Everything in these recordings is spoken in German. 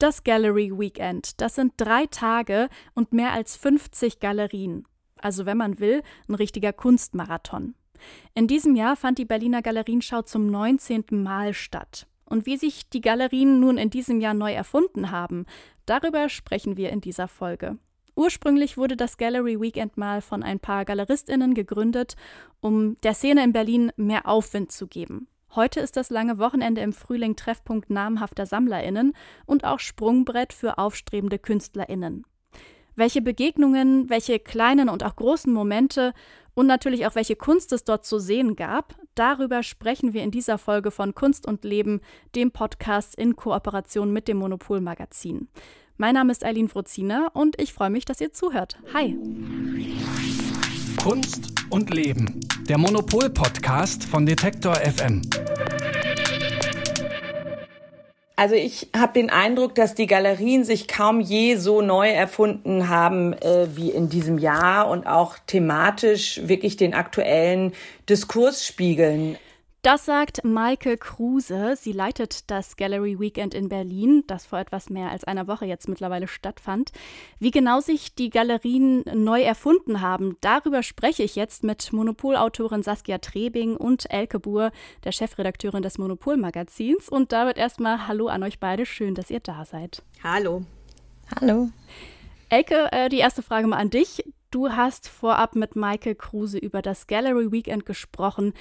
Das Gallery Weekend, das sind drei Tage und mehr als 50 Galerien. Also wenn man will, ein richtiger Kunstmarathon. In diesem Jahr fand die Berliner Galerienschau zum 19. Mal statt. Und wie sich die Galerien nun in diesem Jahr neu erfunden haben, darüber sprechen wir in dieser Folge. Ursprünglich wurde das Gallery Weekend mal von ein paar Galeristinnen gegründet, um der Szene in Berlin mehr Aufwind zu geben. Heute ist das lange Wochenende im Frühling Treffpunkt namhafter SammlerInnen und auch Sprungbrett für aufstrebende KünstlerInnen. Welche Begegnungen, welche kleinen und auch großen Momente und natürlich auch welche Kunst es dort zu sehen gab, darüber sprechen wir in dieser Folge von Kunst und Leben, dem Podcast in Kooperation mit dem Monopol Magazin. Mein Name ist Eileen Frozina und ich freue mich, dass ihr zuhört. Hi! Kunst und Leben, der Monopol-Podcast von Detektor FM. Also ich habe den Eindruck, dass die Galerien sich kaum je so neu erfunden haben äh, wie in diesem Jahr und auch thematisch wirklich den aktuellen Diskurs spiegeln. Das sagt Maike Kruse. Sie leitet das Gallery Weekend in Berlin, das vor etwas mehr als einer Woche jetzt mittlerweile stattfand. Wie genau sich die Galerien neu erfunden haben, darüber spreche ich jetzt mit Monopolautorin Saskia Trebing und Elke Buhr, der Chefredakteurin des Monopol-Magazins. Und da wird erstmal Hallo an euch beide. Schön, dass ihr da seid. Hallo. Hallo. Elke, äh, die erste Frage mal an dich. Du hast vorab mit Maike Kruse über das Gallery Weekend gesprochen.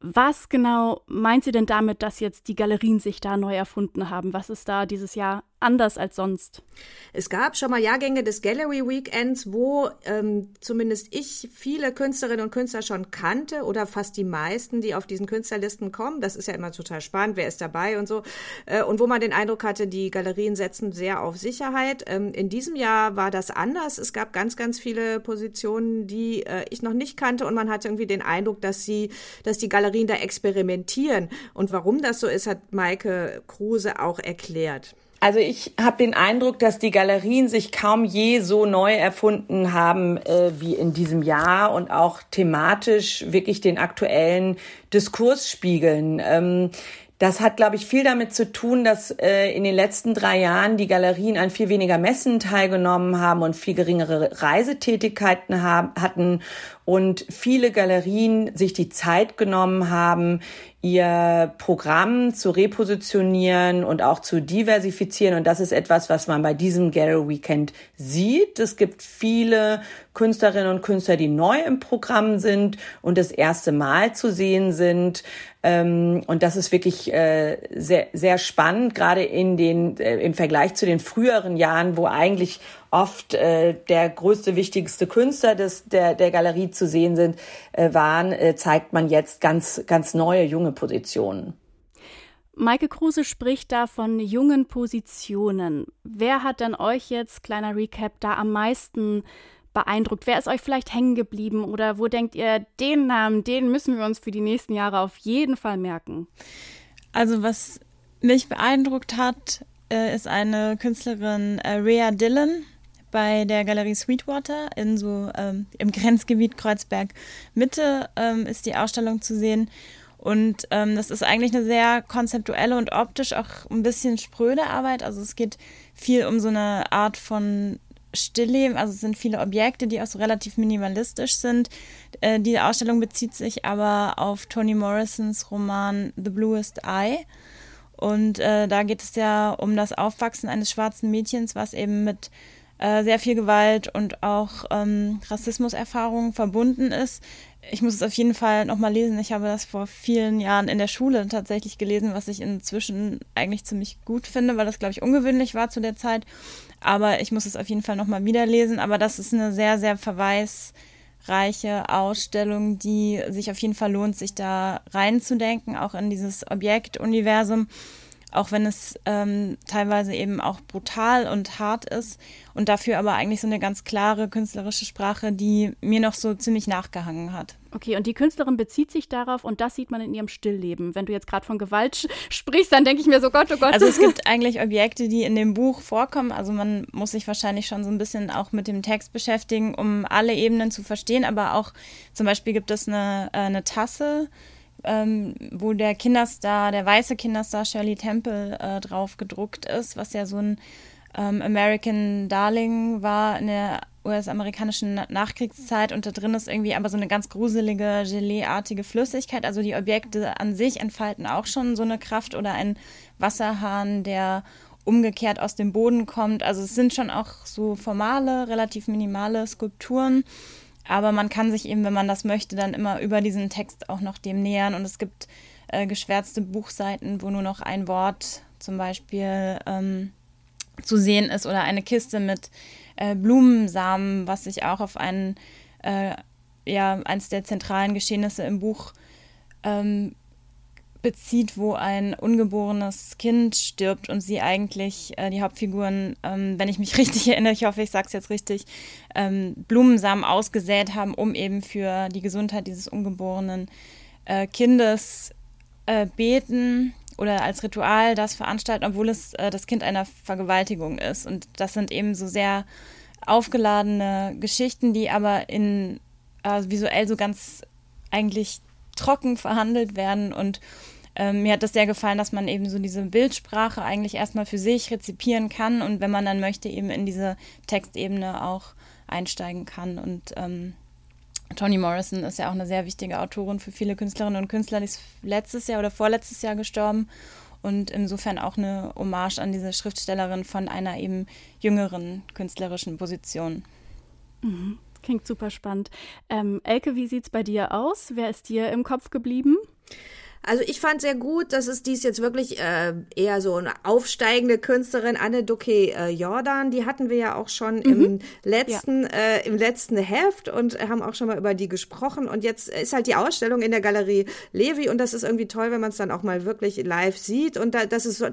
Was genau meint sie denn damit, dass jetzt die Galerien sich da neu erfunden haben? Was ist da dieses Jahr anders als sonst? Es gab schon mal Jahrgänge des Gallery Weekends, wo ähm, zumindest ich viele Künstlerinnen und Künstler schon kannte oder fast die meisten, die auf diesen Künstlerlisten kommen. Das ist ja immer total spannend, wer ist dabei und so. Äh, und wo man den Eindruck hatte, die Galerien setzen sehr auf Sicherheit. Ähm, in diesem Jahr war das anders. Es gab ganz, ganz viele Positionen, die äh, ich noch nicht kannte und man hatte irgendwie den Eindruck, dass sie, dass die Galerien da experimentieren. Und warum das so ist, hat Maike Kruse auch erklärt. Also ich habe den Eindruck, dass die Galerien sich kaum je so neu erfunden haben äh, wie in diesem Jahr und auch thematisch wirklich den aktuellen Diskurs spiegeln. Ähm, das hat, glaube ich, viel damit zu tun, dass äh, in den letzten drei Jahren die Galerien an viel weniger Messen teilgenommen haben und viel geringere Reisetätigkeiten haben, hatten und viele Galerien sich die Zeit genommen haben, ihr Programm zu repositionieren und auch zu diversifizieren. Und das ist etwas, was man bei diesem Gallery Weekend sieht. Es gibt viele Künstlerinnen und Künstler, die neu im Programm sind und das erste Mal zu sehen sind. Ähm, und das ist wirklich äh, sehr, sehr spannend, gerade in den, äh, im Vergleich zu den früheren Jahren, wo eigentlich oft äh, der größte, wichtigste Künstler des, der, der Galerie zu sehen sind, äh, waren, äh, zeigt man jetzt ganz, ganz neue, junge Positionen. Maike Kruse spricht da von jungen Positionen. Wer hat denn euch jetzt, kleiner Recap, da am meisten beeindruckt? Wer ist euch vielleicht hängen geblieben oder wo denkt ihr, den Namen, den müssen wir uns für die nächsten Jahre auf jeden Fall merken? Also was mich beeindruckt hat, äh, ist eine Künstlerin äh, Rhea Dillon bei der Galerie Sweetwater in so ähm, im Grenzgebiet Kreuzberg Mitte ähm, ist die Ausstellung zu sehen. Und ähm, das ist eigentlich eine sehr konzeptuelle und optisch auch ein bisschen spröde Arbeit. Also es geht viel um so eine Art von Stillleben. Also es sind viele Objekte, die auch so relativ minimalistisch sind. Äh, die Ausstellung bezieht sich aber auf Toni Morrisons Roman The Bluest Eye. Und äh, da geht es ja um das Aufwachsen eines schwarzen Mädchens, was eben mit äh, sehr viel Gewalt und auch ähm, Rassismuserfahrungen verbunden ist. Ich muss es auf jeden Fall nochmal lesen. Ich habe das vor vielen Jahren in der Schule tatsächlich gelesen, was ich inzwischen eigentlich ziemlich gut finde, weil das, glaube ich, ungewöhnlich war zu der Zeit. Aber ich muss es auf jeden Fall nochmal wieder lesen. Aber das ist eine sehr, sehr verweisreiche Ausstellung, die sich auf jeden Fall lohnt, sich da reinzudenken, auch in dieses Objektuniversum auch wenn es ähm, teilweise eben auch brutal und hart ist und dafür aber eigentlich so eine ganz klare künstlerische Sprache, die mir noch so ziemlich nachgehangen hat. Okay, und die Künstlerin bezieht sich darauf und das sieht man in ihrem Stillleben. Wenn du jetzt gerade von Gewalt sprichst, dann denke ich mir so, Gott, oh Gott. Also es gibt eigentlich Objekte, die in dem Buch vorkommen. Also man muss sich wahrscheinlich schon so ein bisschen auch mit dem Text beschäftigen, um alle Ebenen zu verstehen. Aber auch zum Beispiel gibt es eine, äh, eine Tasse, ähm, wo der Kinderstar, der weiße Kinderstar Shirley Temple äh, drauf gedruckt ist, was ja so ein ähm, American Darling war in der US-amerikanischen Nachkriegszeit und da drin ist irgendwie aber so eine ganz gruselige, Gelee-artige Flüssigkeit. Also die Objekte an sich entfalten auch schon so eine Kraft oder ein Wasserhahn, der umgekehrt aus dem Boden kommt. Also es sind schon auch so formale, relativ minimale Skulpturen. Aber man kann sich eben, wenn man das möchte, dann immer über diesen Text auch noch dem nähern. Und es gibt äh, geschwärzte Buchseiten, wo nur noch ein Wort zum Beispiel ähm, zu sehen ist oder eine Kiste mit äh, Blumensamen, was sich auch auf einen, äh, ja, eins der zentralen Geschehnisse im Buch ähm, bezieht, wo ein ungeborenes Kind stirbt und sie eigentlich äh, die Hauptfiguren, ähm, wenn ich mich richtig erinnere, ich hoffe, ich sage es jetzt richtig, ähm, Blumensamen ausgesät haben, um eben für die Gesundheit dieses ungeborenen äh, Kindes äh, beten oder als Ritual das veranstalten, obwohl es äh, das Kind einer Vergewaltigung ist. Und das sind eben so sehr aufgeladene Geschichten, die aber in äh, visuell so ganz eigentlich trocken verhandelt werden. Und ähm, mir hat das sehr gefallen, dass man eben so diese Bildsprache eigentlich erstmal für sich rezipieren kann und wenn man dann möchte, eben in diese Textebene auch einsteigen kann. Und ähm, Toni Morrison ist ja auch eine sehr wichtige Autorin für viele Künstlerinnen und Künstler. Die ist letztes Jahr oder vorletztes Jahr gestorben und insofern auch eine Hommage an diese Schriftstellerin von einer eben jüngeren künstlerischen Position. Mhm. Klingt super spannend. Ähm, Elke, wie sieht es bei dir aus? Wer ist dir im Kopf geblieben? Also ich fand sehr gut, dass es dies jetzt wirklich äh, eher so eine aufsteigende Künstlerin, Anne Duque äh, Jordan, die hatten wir ja auch schon mhm. im letzten, ja. äh, im letzten Heft und haben auch schon mal über die gesprochen. Und jetzt ist halt die Ausstellung in der Galerie Levi und das ist irgendwie toll, wenn man es dann auch mal wirklich live sieht. Und da, das ist so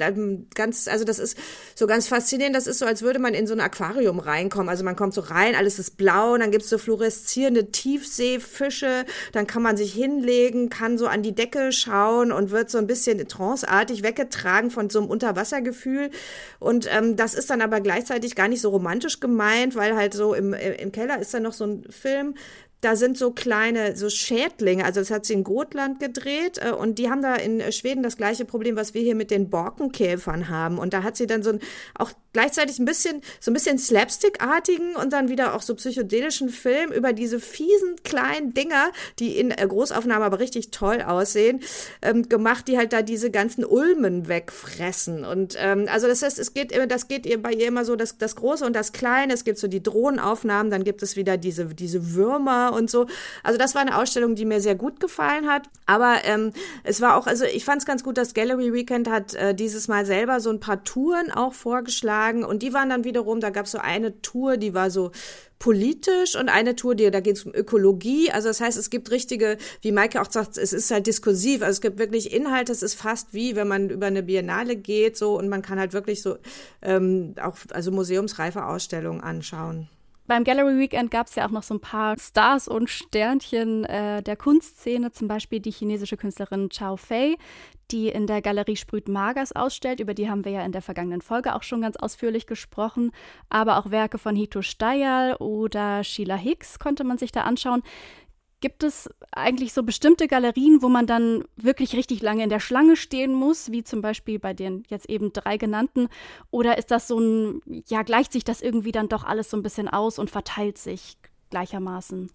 ganz, also das ist so ganz faszinierend. Das ist so, als würde man in so ein Aquarium reinkommen. Also man kommt so rein, alles ist blau, und dann gibt's so fluoreszierende Tiefseefische, dann kann man sich hinlegen, kann so an die Decke schauen Frauen und wird so ein bisschen tranceartig weggetragen von so einem Unterwassergefühl. Und ähm, das ist dann aber gleichzeitig gar nicht so romantisch gemeint, weil halt so im, im Keller ist dann noch so ein Film da sind so kleine, so Schädlinge, also das hat sie in Gotland gedreht äh, und die haben da in Schweden das gleiche Problem, was wir hier mit den Borkenkäfern haben. Und da hat sie dann so ein, auch gleichzeitig ein bisschen, so ein bisschen Slapstick-artigen und dann wieder auch so psychedelischen Film über diese fiesen kleinen Dinger, die in äh, Großaufnahme aber richtig toll aussehen, ähm, gemacht, die halt da diese ganzen Ulmen wegfressen. Und ähm, also das heißt, es geht, das geht ihr bei ihr immer so das, das Große und das Kleine. Es gibt so die Drohnenaufnahmen, dann gibt es wieder diese, diese Würmer und so. Also das war eine Ausstellung, die mir sehr gut gefallen hat. Aber ähm, es war auch, also ich fand es ganz gut, das Gallery Weekend hat äh, dieses Mal selber so ein paar Touren auch vorgeschlagen und die waren dann wiederum, da gab es so eine Tour, die war so politisch und eine Tour, die, da geht es um Ökologie. Also das heißt, es gibt richtige, wie Maike auch sagt, es ist halt diskursiv. Also es gibt wirklich Inhalte. Es ist fast wie, wenn man über eine Biennale geht, so und man kann halt wirklich so ähm, auch also museumsreife Ausstellungen anschauen. Beim Gallery Weekend gab es ja auch noch so ein paar Stars und Sternchen äh, der Kunstszene, zum Beispiel die chinesische Künstlerin Chao Fei, die in der Galerie Sprüht Magers ausstellt. Über die haben wir ja in der vergangenen Folge auch schon ganz ausführlich gesprochen. Aber auch Werke von Hito Steyerl oder Sheila Hicks konnte man sich da anschauen. Gibt es eigentlich so bestimmte Galerien, wo man dann wirklich richtig lange in der Schlange stehen muss, wie zum Beispiel bei den jetzt eben drei genannten? Oder ist das so ein, ja, gleicht sich das irgendwie dann doch alles so ein bisschen aus und verteilt sich gleichermaßen?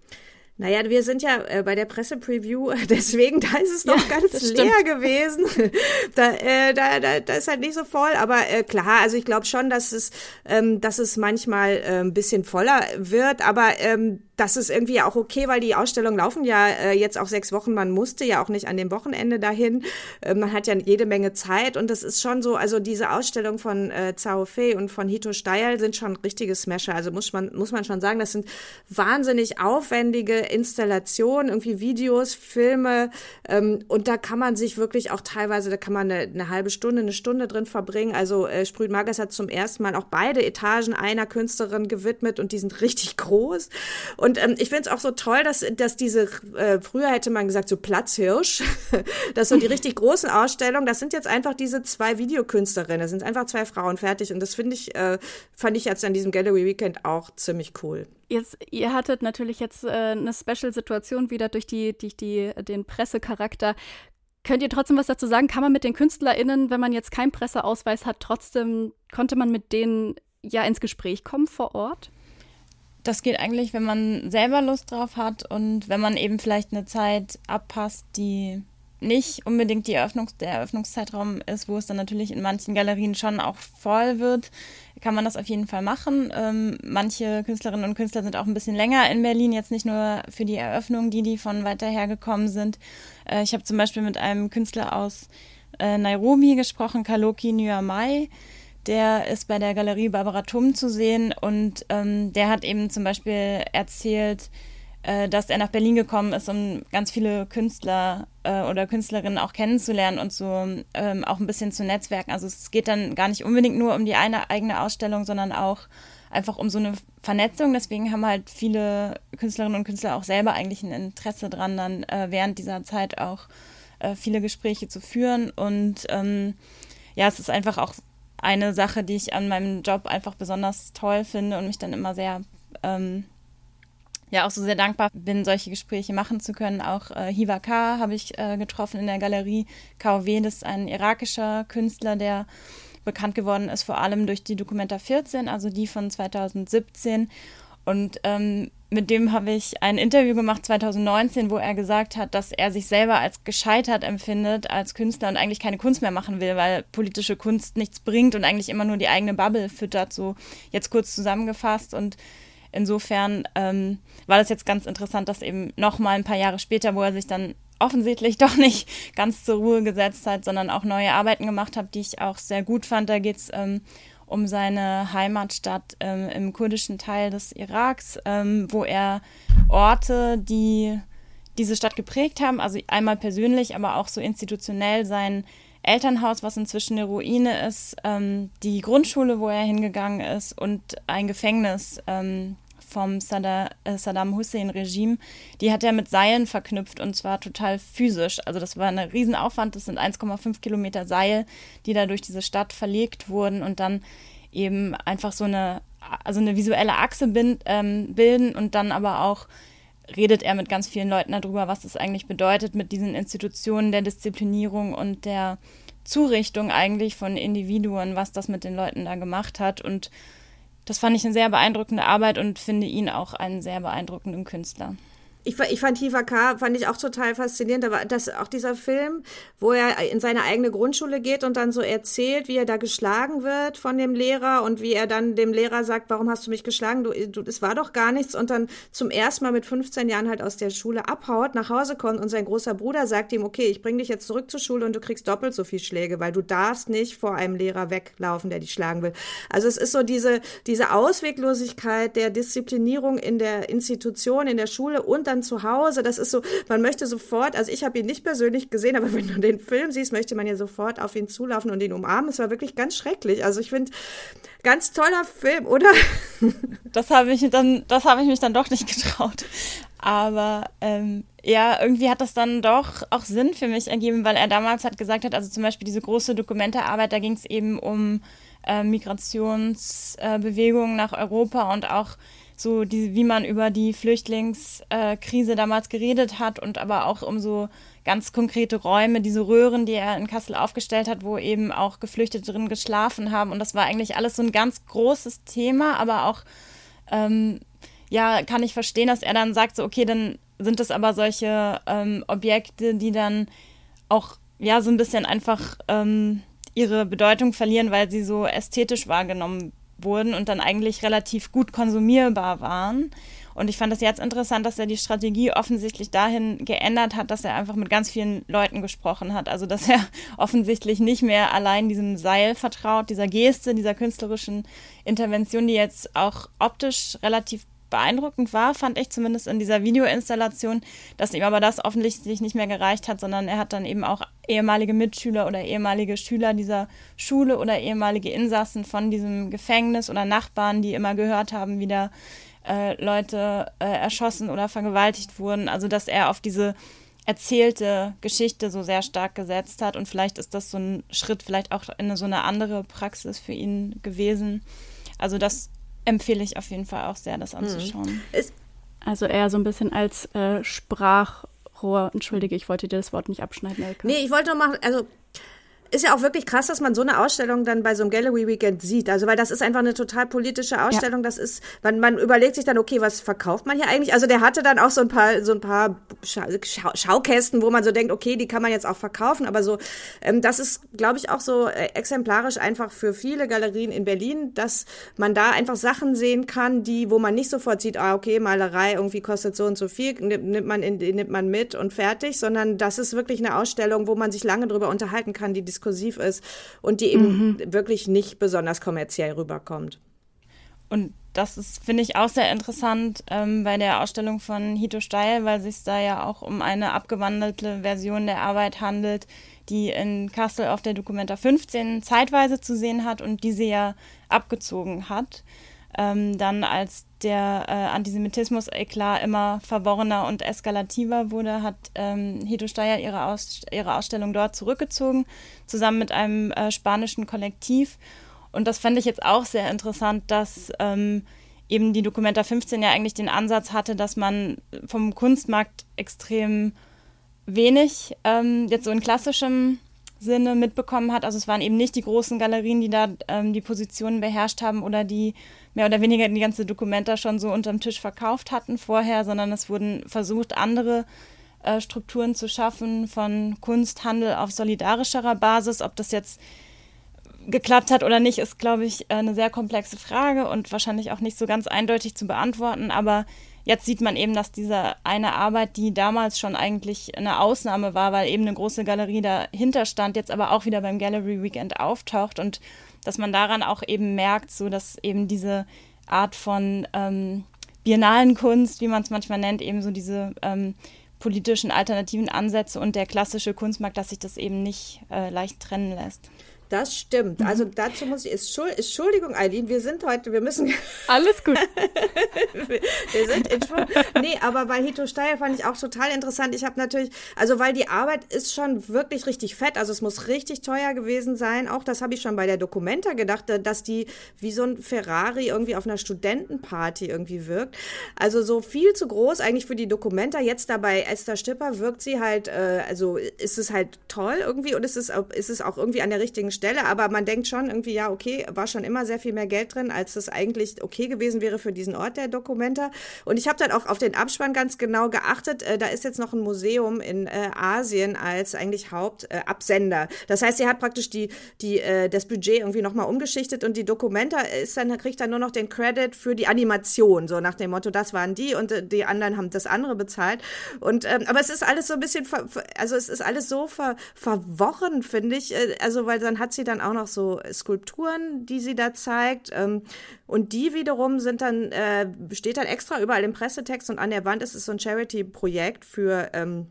Naja, wir sind ja äh, bei der Pressepreview, deswegen, da ist es noch ja, ganz leer gewesen. da, äh, da, da, da ist halt nicht so voll, aber äh, klar, also ich glaube schon, dass es, ähm, dass es manchmal äh, ein bisschen voller wird, aber ähm, das ist irgendwie auch okay, weil die Ausstellungen laufen ja äh, jetzt auch sechs Wochen. Man musste ja auch nicht an dem Wochenende dahin. Äh, man hat ja jede Menge Zeit und das ist schon so, also diese Ausstellung von äh, Zhao Fei und von Hito Steyerl sind schon richtige Smasher. Also muss man, muss man schon sagen, das sind wahnsinnig aufwendige Installationen, irgendwie Videos, Filme ähm, und da kann man sich wirklich auch teilweise, da kann man eine, eine halbe Stunde, eine Stunde drin verbringen. Also äh, Sprüht Magas hat zum ersten Mal auch beide Etagen einer Künstlerin gewidmet und die sind richtig groß. Und Und ähm, ich finde es auch so toll, dass, dass diese, äh, früher hätte man gesagt, so Platzhirsch, dass so die richtig großen Ausstellungen, das sind jetzt einfach diese zwei Videokünstlerinnen, das sind einfach zwei Frauen fertig. Und das finde ich, äh, fand ich jetzt an diesem Gallery Weekend auch ziemlich cool. Jetzt, ihr hattet natürlich jetzt äh, eine Special-Situation wieder durch, die, durch die, den Pressecharakter. Könnt ihr trotzdem was dazu sagen? Kann man mit den KünstlerInnen, wenn man jetzt keinen Presseausweis hat, trotzdem, konnte man mit denen ja ins Gespräch kommen vor Ort? Das geht eigentlich, wenn man selber Lust drauf hat und wenn man eben vielleicht eine Zeit abpasst, die nicht unbedingt die Eröffnungs der Eröffnungszeitraum ist, wo es dann natürlich in manchen Galerien schon auch voll wird, kann man das auf jeden Fall machen. Ähm, manche Künstlerinnen und Künstler sind auch ein bisschen länger in Berlin, jetzt nicht nur für die Eröffnung, die, die von weiter her gekommen sind. Äh, ich habe zum Beispiel mit einem Künstler aus äh, Nairobi gesprochen, Kaloki Nyamai. Der ist bei der Galerie Barbara Tum zu sehen und ähm, der hat eben zum Beispiel erzählt, äh, dass er nach Berlin gekommen ist, um ganz viele Künstler äh, oder Künstlerinnen auch kennenzulernen und so ähm, auch ein bisschen zu netzwerken. Also es geht dann gar nicht unbedingt nur um die eine eigene Ausstellung, sondern auch einfach um so eine Vernetzung. Deswegen haben halt viele Künstlerinnen und Künstler auch selber eigentlich ein Interesse dran, dann äh, während dieser Zeit auch äh, viele Gespräche zu führen. Und ähm, ja, es ist einfach auch eine Sache, die ich an meinem Job einfach besonders toll finde und mich dann immer sehr, ähm, ja, auch so sehr dankbar bin, solche Gespräche machen zu können. Auch äh, Hiva K. habe ich äh, getroffen in der Galerie KOW. Das ist ein irakischer Künstler, der bekannt geworden ist, vor allem durch die Dokumenta 14, also die von 2017. Und ähm, mit dem habe ich ein Interview gemacht 2019, wo er gesagt hat, dass er sich selber als gescheitert empfindet als Künstler und eigentlich keine Kunst mehr machen will, weil politische Kunst nichts bringt und eigentlich immer nur die eigene Bubble füttert, so jetzt kurz zusammengefasst. Und insofern ähm, war das jetzt ganz interessant, dass eben noch mal ein paar Jahre später, wo er sich dann offensichtlich doch nicht ganz zur Ruhe gesetzt hat, sondern auch neue Arbeiten gemacht hat, die ich auch sehr gut fand. Da geht es ähm, um seine Heimatstadt ähm, im kurdischen Teil des Iraks, ähm, wo er Orte, die diese Stadt geprägt haben, also einmal persönlich, aber auch so institutionell sein Elternhaus, was inzwischen eine Ruine ist, ähm, die Grundschule, wo er hingegangen ist und ein Gefängnis ähm, vom äh, Saddam Hussein-Regime, die hat er mit Seilen verknüpft und zwar total physisch. Also das war ein Riesenaufwand, das sind 1,5 Kilometer Seil, die da durch diese Stadt verlegt wurden und dann eben einfach so eine, also eine visuelle Achse bind, ähm, bilden und dann aber auch redet er mit ganz vielen Leuten darüber, was das eigentlich bedeutet mit diesen Institutionen der Disziplinierung und der Zurichtung eigentlich von Individuen, was das mit den Leuten da gemacht hat und das fand ich eine sehr beeindruckende Arbeit und finde ihn auch einen sehr beeindruckenden Künstler. Ich, ich fand Hiva K. fand ich auch total faszinierend. Aber das auch dieser Film, wo er in seine eigene Grundschule geht und dann so erzählt, wie er da geschlagen wird von dem Lehrer und wie er dann dem Lehrer sagt, warum hast du mich geschlagen? Du, du, es war doch gar nichts. Und dann zum ersten Mal mit 15 Jahren halt aus der Schule abhaut, nach Hause kommt und sein großer Bruder sagt ihm, okay, ich bring dich jetzt zurück zur Schule und du kriegst doppelt so viel Schläge, weil du darfst nicht vor einem Lehrer weglaufen, der dich schlagen will. Also es ist so diese, diese Ausweglosigkeit der Disziplinierung in der Institution, in der Schule und dann zu Hause. Das ist so, man möchte sofort, also ich habe ihn nicht persönlich gesehen, aber wenn du den Film siehst, möchte man ja sofort auf ihn zulaufen und ihn umarmen. Es war wirklich ganz schrecklich. Also ich finde, ganz toller Film, oder? Das habe ich dann, ich mich dann doch nicht getraut. Aber ähm, ja, irgendwie hat das dann doch auch Sinn für mich ergeben, weil er damals hat gesagt hat, also zum Beispiel diese große Dokumentearbeit, da ging es eben um äh, Migrationsbewegungen äh, nach Europa und auch so die, wie man über die Flüchtlingskrise damals geredet hat und aber auch um so ganz konkrete Räume, diese Röhren, die er in Kassel aufgestellt hat, wo eben auch Geflüchtete drin geschlafen haben. Und das war eigentlich alles so ein ganz großes Thema, aber auch, ähm, ja, kann ich verstehen, dass er dann sagt, so, okay, dann sind das aber solche ähm, Objekte, die dann auch, ja, so ein bisschen einfach ähm, ihre Bedeutung verlieren, weil sie so ästhetisch wahrgenommen werden wurden und dann eigentlich relativ gut konsumierbar waren. Und ich fand das jetzt interessant, dass er die Strategie offensichtlich dahin geändert hat, dass er einfach mit ganz vielen Leuten gesprochen hat. Also dass er offensichtlich nicht mehr allein diesem Seil vertraut, dieser Geste, dieser künstlerischen Intervention, die jetzt auch optisch relativ beeindruckend war, fand ich zumindest in dieser Videoinstallation, dass ihm aber das offensichtlich nicht mehr gereicht hat, sondern er hat dann eben auch ehemalige Mitschüler oder ehemalige Schüler dieser Schule oder ehemalige Insassen von diesem Gefängnis oder Nachbarn, die immer gehört haben, wie da äh, Leute äh, erschossen oder vergewaltigt wurden. Also dass er auf diese erzählte Geschichte so sehr stark gesetzt hat und vielleicht ist das so ein Schritt vielleicht auch in so eine andere Praxis für ihn gewesen. Also das empfehle ich auf jeden Fall auch sehr, das anzuschauen. Mhm. Also eher so ein bisschen als äh, Sprachrohr. Entschuldige, ich wollte dir das Wort nicht abschneiden, Elke. Nee, ich wollte nur machen, also ist ja auch wirklich krass, dass man so eine Ausstellung dann bei so einem Gallery Weekend sieht. Also, weil das ist einfach eine total politische Ausstellung. Ja. Das ist, man, man überlegt sich dann, okay, was verkauft man hier eigentlich? Also, der hatte dann auch so ein paar, so ein paar Schau Schaukästen, wo man so denkt, okay, die kann man jetzt auch verkaufen. Aber so, ähm, das ist, glaube ich, auch so äh, exemplarisch einfach für viele Galerien in Berlin, dass man da einfach Sachen sehen kann, die, wo man nicht sofort sieht, ah, okay, Malerei irgendwie kostet so und so viel, nimmt man, in, nimmt man mit und fertig, sondern das ist wirklich eine Ausstellung, wo man sich lange drüber unterhalten kann, die exklusiv ist und die eben mhm. wirklich nicht besonders kommerziell rüberkommt. Und das ist, finde ich, auch sehr interessant ähm, bei der Ausstellung von Hito Steil, weil es sich da ja auch um eine abgewandelte Version der Arbeit handelt, die in Kassel auf der Documenta 15 zeitweise zu sehen hat und die sie ja abgezogen hat ähm, dann als der äh, Antisemitismus-Eklat immer verworrener und eskalativer wurde, hat ähm, Hito Steyer ihre, Aus ihre Ausstellung dort zurückgezogen, zusammen mit einem äh, spanischen Kollektiv. Und das fände ich jetzt auch sehr interessant, dass ähm, eben die Documenta 15 ja eigentlich den Ansatz hatte, dass man vom Kunstmarkt extrem wenig ähm, jetzt so in klassischem Sinne mitbekommen hat. Also es waren eben nicht die großen Galerien, die da ähm, die Positionen beherrscht haben oder die mehr oder weniger die ganze Dokumenta schon so unterm Tisch verkauft hatten vorher, sondern es wurden versucht, andere äh, Strukturen zu schaffen von Kunsthandel auf solidarischerer Basis. Ob das jetzt geklappt hat oder nicht, ist, glaube ich, eine sehr komplexe Frage und wahrscheinlich auch nicht so ganz eindeutig zu beantworten. Aber jetzt sieht man eben, dass diese eine Arbeit, die damals schon eigentlich eine Ausnahme war, weil eben eine große Galerie dahinter stand, jetzt aber auch wieder beim Gallery Weekend auftaucht und dass man daran auch eben merkt, so dass eben diese Art von ähm, biennalen Kunst, wie man es manchmal nennt, eben so diese ähm, politischen alternativen Ansätze und der klassische Kunstmarkt, dass sich das eben nicht äh, leicht trennen lässt. Das stimmt. Mhm. Also dazu muss ich, Entschuldigung, Eileen, wir sind heute, wir müssen. Alles gut. wir sind in Nee, aber bei Hito Steyer fand ich auch total interessant. Ich habe natürlich, also weil die Arbeit ist schon wirklich richtig fett, also es muss richtig teuer gewesen sein. Auch das habe ich schon bei der Documenta gedacht, dass die wie so ein Ferrari irgendwie auf einer Studentenparty irgendwie wirkt. Also so viel zu groß eigentlich für die Documenta. Jetzt dabei Esther Stipper wirkt sie halt, äh, also ist es halt toll irgendwie und ist es, ist es auch irgendwie an der richtigen Stelle Stelle, aber man denkt schon irgendwie, ja, okay, war schon immer sehr viel mehr Geld drin, als es eigentlich okay gewesen wäre für diesen Ort der Dokumenta. Und ich habe dann auch auf den Abspann ganz genau geachtet. Äh, da ist jetzt noch ein Museum in äh, Asien als eigentlich Hauptabsender. Das heißt, sie hat praktisch die, die, äh, das Budget irgendwie nochmal umgeschichtet und die Dokumenta ist dann, kriegt dann nur noch den Credit für die Animation, so nach dem Motto, das waren die und äh, die anderen haben das andere bezahlt. Und ähm, aber es ist alles so ein bisschen, also es ist alles so ver, verworren, finde ich. Äh, also, weil dann hat sie dann auch noch so Skulpturen, die sie da zeigt. Ähm, und die wiederum sind dann, äh, steht dann extra überall im Pressetext und an der Wand ist es so ein Charity-Projekt für, ähm,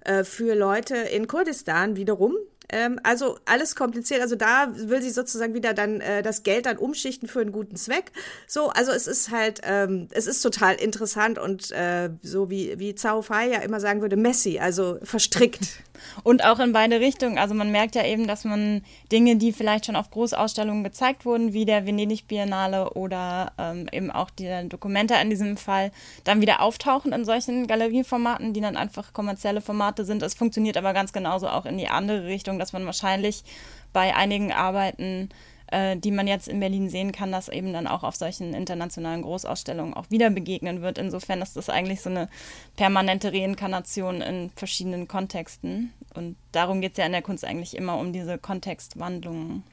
äh, für Leute in Kurdistan wiederum. Ähm, also alles kompliziert. Also da will sie sozusagen wieder dann äh, das Geld dann umschichten für einen guten Zweck. So, also es ist halt, ähm, es ist total interessant und äh, so wie, wie Zhao Fai ja immer sagen würde, messy, also verstrickt. Und auch in beide Richtungen. Also man merkt ja eben, dass man Dinge, die vielleicht schon auf Großausstellungen gezeigt wurden, wie der Venedig Biennale oder ähm, eben auch die Dokumente in diesem Fall, dann wieder auftauchen in solchen Galerieformaten, die dann einfach kommerzielle Formate sind. Es funktioniert aber ganz genauso auch in die andere Richtung, dass man wahrscheinlich bei einigen Arbeiten äh, die man jetzt in Berlin sehen kann, dass eben dann auch auf solchen internationalen Großausstellungen auch wieder begegnen wird. Insofern ist das eigentlich so eine permanente Reinkarnation in verschiedenen Kontexten. Und darum geht es ja in der Kunst eigentlich immer um diese Kontextwandlungen.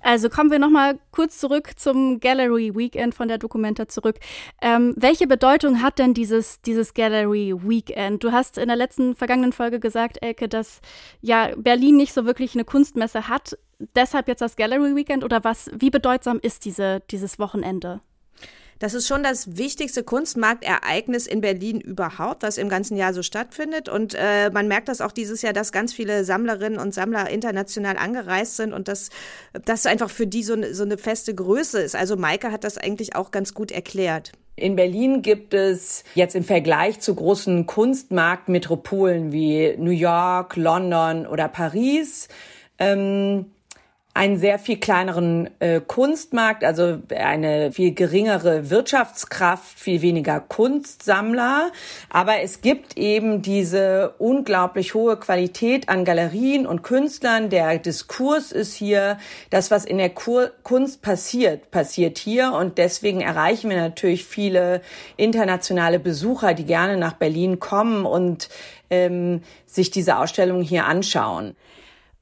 Also kommen wir nochmal kurz zurück zum Gallery Weekend von der Dokumenta zurück. Ähm, welche Bedeutung hat denn dieses, dieses Gallery Weekend? Du hast in der letzten vergangenen Folge gesagt, Elke, dass ja Berlin nicht so wirklich eine Kunstmesse hat deshalb jetzt das Gallery Weekend oder was, wie bedeutsam ist diese, dieses Wochenende? Das ist schon das wichtigste Kunstmarktereignis in Berlin überhaupt, was im ganzen Jahr so stattfindet. Und äh, man merkt das auch dieses Jahr, dass ganz viele Sammlerinnen und Sammler international angereist sind und dass das einfach für die so, so eine feste Größe ist. Also Maike hat das eigentlich auch ganz gut erklärt. In Berlin gibt es jetzt im Vergleich zu großen Kunstmarktmetropolen wie New York, London oder Paris ähm, einen sehr viel kleineren äh, Kunstmarkt, also eine viel geringere Wirtschaftskraft, viel weniger Kunstsammler. Aber es gibt eben diese unglaublich hohe Qualität an Galerien und Künstlern. Der Diskurs ist hier, das, was in der Kur Kunst passiert, passiert hier. Und deswegen erreichen wir natürlich viele internationale Besucher, die gerne nach Berlin kommen und ähm, sich diese Ausstellung hier anschauen.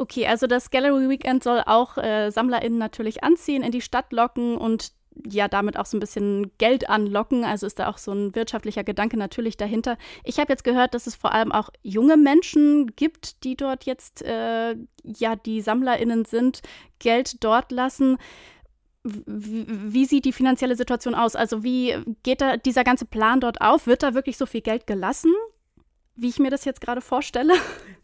Okay, also das Gallery Weekend soll auch äh, SammlerInnen natürlich anziehen, in die Stadt locken und ja damit auch so ein bisschen Geld anlocken. Also ist da auch so ein wirtschaftlicher Gedanke natürlich dahinter. Ich habe jetzt gehört, dass es vor allem auch junge Menschen gibt, die dort jetzt äh, ja die SammlerInnen sind, Geld dort lassen. Wie, wie sieht die finanzielle Situation aus? Also wie geht da dieser ganze Plan dort auf? Wird da wirklich so viel Geld gelassen? Wie ich mir das jetzt gerade vorstelle.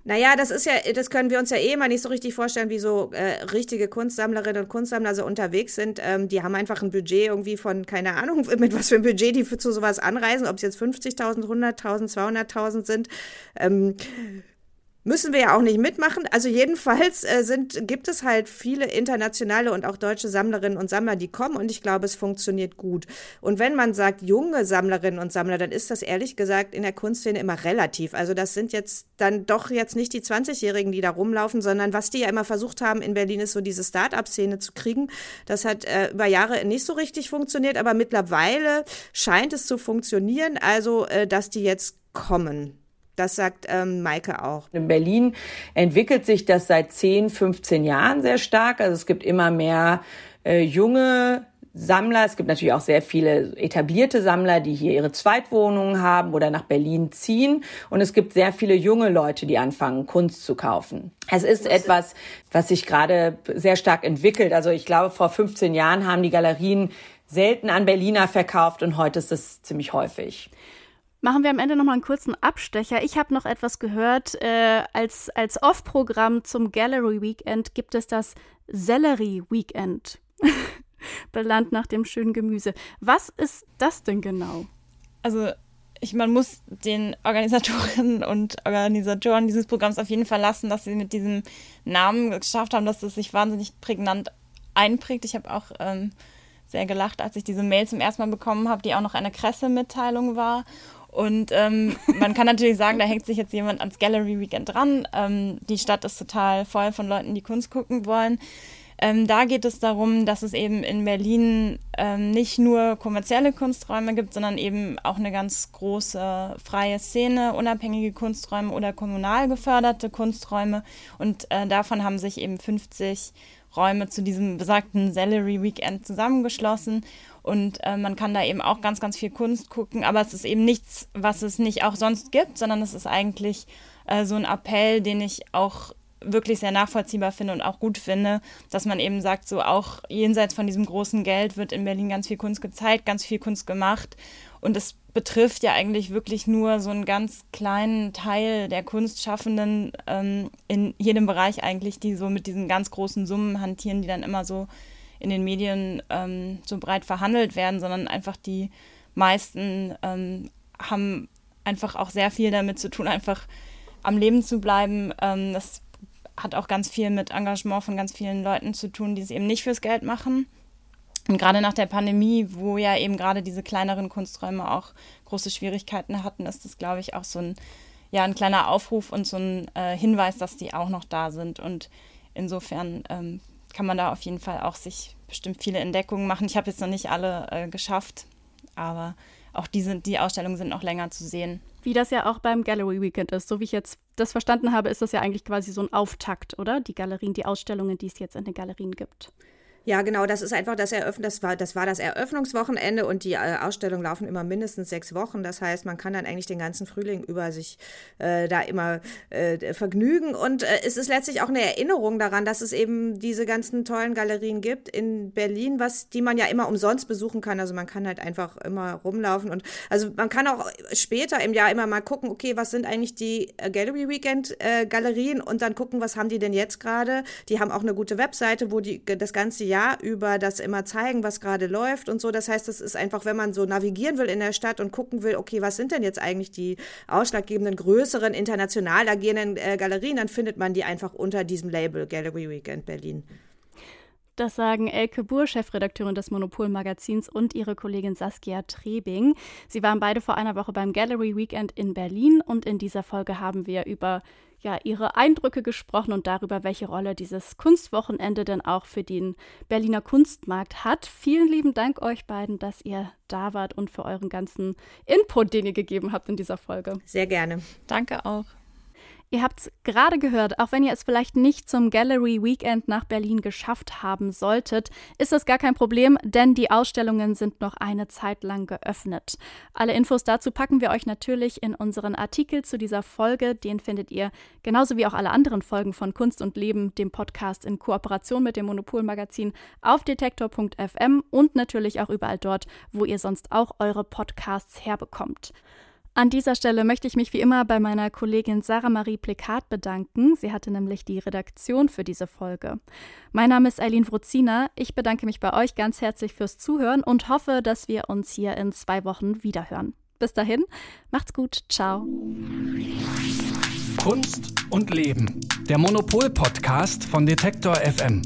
Naja, das ist ja, das können wir uns ja eh mal nicht so richtig vorstellen, wie so äh, richtige Kunstsammlerinnen und Kunstsammler so unterwegs sind. Ähm, die haben einfach ein Budget irgendwie von, keine Ahnung, mit was für ein Budget die für zu sowas anreisen, ob es jetzt 50.000, 100.000, 200.000 sind. Ähm, Müssen wir ja auch nicht mitmachen. Also jedenfalls äh, sind, gibt es halt viele internationale und auch deutsche Sammlerinnen und Sammler, die kommen und ich glaube, es funktioniert gut. Und wenn man sagt junge Sammlerinnen und Sammler, dann ist das ehrlich gesagt in der Kunstszene immer relativ. Also das sind jetzt dann doch jetzt nicht die 20-Jährigen, die da rumlaufen, sondern was die ja immer versucht haben in Berlin ist so diese Start-up-Szene zu kriegen. Das hat äh, über Jahre nicht so richtig funktioniert, aber mittlerweile scheint es zu funktionieren, also äh, dass die jetzt kommen. Das sagt ähm, Maike auch. In Berlin entwickelt sich das seit 10, 15 Jahren sehr stark. Also es gibt immer mehr äh, junge Sammler. Es gibt natürlich auch sehr viele etablierte Sammler, die hier ihre Zweitwohnungen haben oder nach Berlin ziehen. Und es gibt sehr viele junge Leute, die anfangen, Kunst zu kaufen. Es ist etwas, was sich gerade sehr stark entwickelt. Also ich glaube, vor 15 Jahren haben die Galerien selten an Berliner verkauft und heute ist es ziemlich häufig. Machen wir am Ende noch mal einen kurzen Abstecher. Ich habe noch etwas gehört. Äh, als als Off-Programm zum Gallery Weekend gibt es das Sellerie Weekend. Benannt nach dem schönen Gemüse. Was ist das denn genau? Also, ich, man muss den Organisatorinnen und Organisatoren dieses Programms auf jeden Fall lassen, dass sie mit diesem Namen geschafft haben, dass es sich wahnsinnig prägnant einprägt. Ich habe auch ähm, sehr gelacht, als ich diese Mail zum ersten Mal bekommen habe, die auch noch eine Pressemitteilung war. Und ähm, man kann natürlich sagen, da hängt sich jetzt jemand ans Gallery Weekend dran. Ähm, die Stadt ist total voll von Leuten, die Kunst gucken wollen. Ähm, da geht es darum, dass es eben in Berlin ähm, nicht nur kommerzielle Kunsträume gibt, sondern eben auch eine ganz große freie Szene, unabhängige Kunsträume oder kommunal geförderte Kunsträume. Und äh, davon haben sich eben 50 Räume zu diesem besagten Salary Weekend zusammengeschlossen. Und äh, man kann da eben auch ganz, ganz viel Kunst gucken. Aber es ist eben nichts, was es nicht auch sonst gibt, sondern es ist eigentlich äh, so ein Appell, den ich auch wirklich sehr nachvollziehbar finde und auch gut finde, dass man eben sagt, so auch jenseits von diesem großen Geld wird in Berlin ganz viel Kunst gezeigt, ganz viel Kunst gemacht. Und es betrifft ja eigentlich wirklich nur so einen ganz kleinen Teil der Kunstschaffenden ähm, in jedem Bereich eigentlich, die so mit diesen ganz großen Summen hantieren, die dann immer so in den Medien ähm, so breit verhandelt werden, sondern einfach die meisten ähm, haben einfach auch sehr viel damit zu tun, einfach am Leben zu bleiben. Ähm, das hat auch ganz viel mit Engagement von ganz vielen Leuten zu tun, die es eben nicht fürs Geld machen. Und gerade nach der Pandemie, wo ja eben gerade diese kleineren Kunsträume auch große Schwierigkeiten hatten, ist das, glaube ich, auch so ein, ja, ein kleiner Aufruf und so ein äh, Hinweis, dass die auch noch da sind. Und insofern ähm, kann man da auf jeden Fall auch sich bestimmt viele Entdeckungen machen. Ich habe jetzt noch nicht alle äh, geschafft, aber auch die, sind, die Ausstellungen sind noch länger zu sehen. Wie das ja auch beim Gallery Weekend ist. So wie ich jetzt das verstanden habe, ist das ja eigentlich quasi so ein Auftakt, oder? Die Galerien, die Ausstellungen, die es jetzt in den Galerien gibt. Ja, genau, das ist einfach das Eröffnen, das war, das war das Eröffnungswochenende und die äh, Ausstellungen laufen immer mindestens sechs Wochen. Das heißt, man kann dann eigentlich den ganzen Frühling über sich äh, da immer äh, vergnügen. Und äh, es ist letztlich auch eine Erinnerung daran, dass es eben diese ganzen tollen Galerien gibt in Berlin, was die man ja immer umsonst besuchen kann. Also man kann halt einfach immer rumlaufen und also man kann auch später im Jahr immer mal gucken, okay, was sind eigentlich die äh, Gallery Weekend äh, Galerien und dann gucken, was haben die denn jetzt gerade? Die haben auch eine gute Webseite, wo die das ganze Jahr Jahr über das immer zeigen, was gerade läuft und so. Das heißt, das ist einfach, wenn man so navigieren will in der Stadt und gucken will, okay, was sind denn jetzt eigentlich die ausschlaggebenden, größeren, international agierenden äh, Galerien, dann findet man die einfach unter diesem Label Gallery Weekend Berlin. Das sagen Elke Buhr, Chefredakteurin des Monopol-Magazins, und ihre Kollegin Saskia Trebing. Sie waren beide vor einer Woche beim Gallery Weekend in Berlin und in dieser Folge haben wir über ja, ihre Eindrücke gesprochen und darüber, welche Rolle dieses Kunstwochenende denn auch für den Berliner Kunstmarkt hat. Vielen lieben Dank euch beiden, dass ihr da wart und für euren ganzen Input, den ihr gegeben habt in dieser Folge. Sehr gerne. Danke auch. Ihr habt es gerade gehört, auch wenn ihr es vielleicht nicht zum Gallery Weekend nach Berlin geschafft haben solltet, ist das gar kein Problem, denn die Ausstellungen sind noch eine Zeit lang geöffnet. Alle Infos dazu packen wir euch natürlich in unseren Artikel zu dieser Folge. Den findet ihr genauso wie auch alle anderen Folgen von Kunst und Leben, dem Podcast in Kooperation mit dem Monopol-Magazin auf detektor.fm und natürlich auch überall dort, wo ihr sonst auch eure Podcasts herbekommt. An dieser Stelle möchte ich mich wie immer bei meiner Kollegin Sarah Marie Plikat bedanken. Sie hatte nämlich die Redaktion für diese Folge. Mein Name ist Eileen Wruzina. Ich bedanke mich bei euch ganz herzlich fürs Zuhören und hoffe, dass wir uns hier in zwei Wochen wiederhören. Bis dahin, macht's gut. Ciao. Kunst und Leben. Der Monopol-Podcast von Detektor FM.